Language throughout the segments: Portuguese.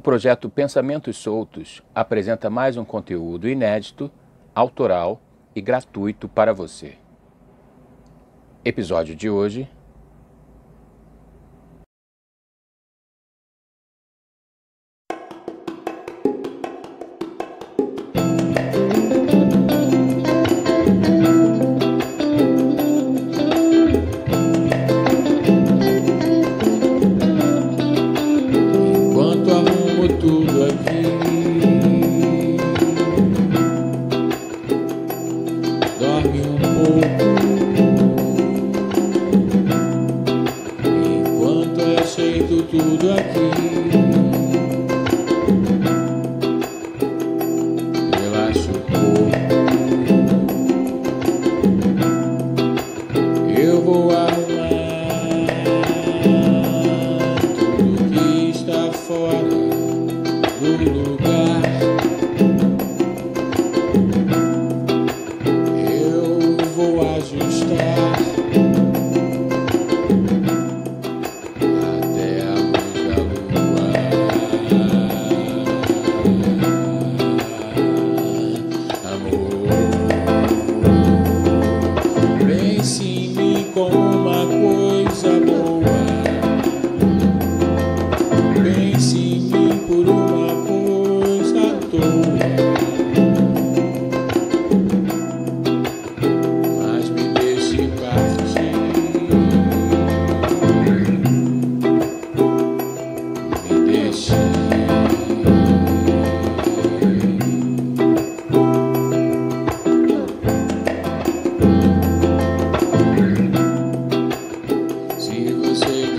O projeto Pensamentos Soltos apresenta mais um conteúdo inédito, autoral e gratuito para você. Episódio de hoje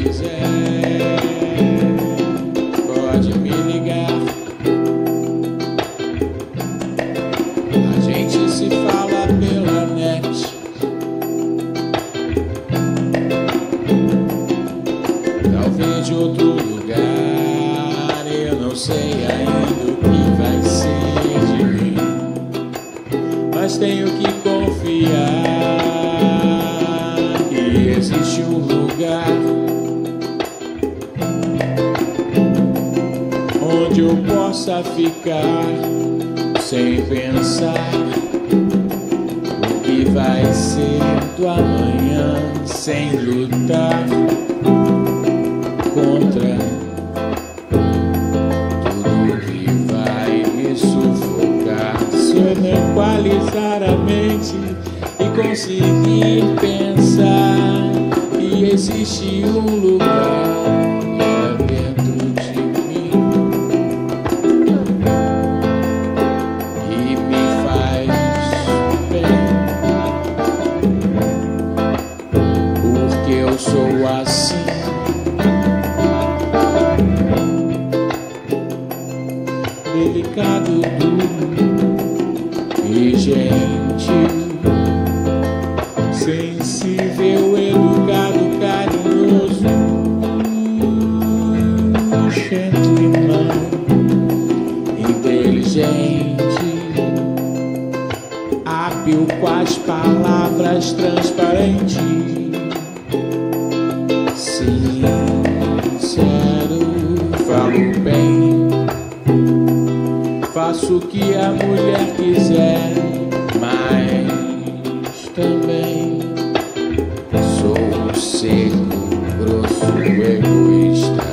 quiser, pode me ligar. A gente se fala pela net. Talvez de outro lugar, eu não sei ainda o que vai ser de mim, mas tenho que confiar. E existe um lugar possa ficar sem pensar o que vai ser do amanhã, sem lutar contra tudo que vai me sufocar. Se eu não equalizar a mente e conseguir pensar que existe um lugar. tudo e gente sensível, educado, carinhoso, um gentleman inteligente, hábil com as palavras trans faço o que a mulher quiser, mas também sou seco, grosso, egoísta.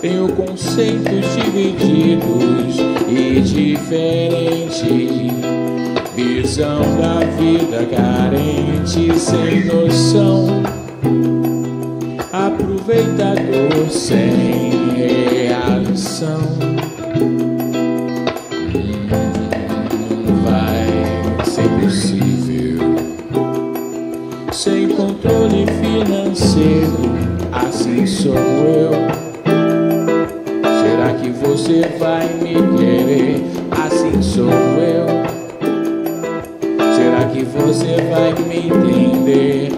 Tenho conceitos divididos e diferentes. Visão da vida carente, sem noção. Aproveitador sem reação. Sou eu. Será que você vai me querer? Assim sou eu. Será que você vai me entender?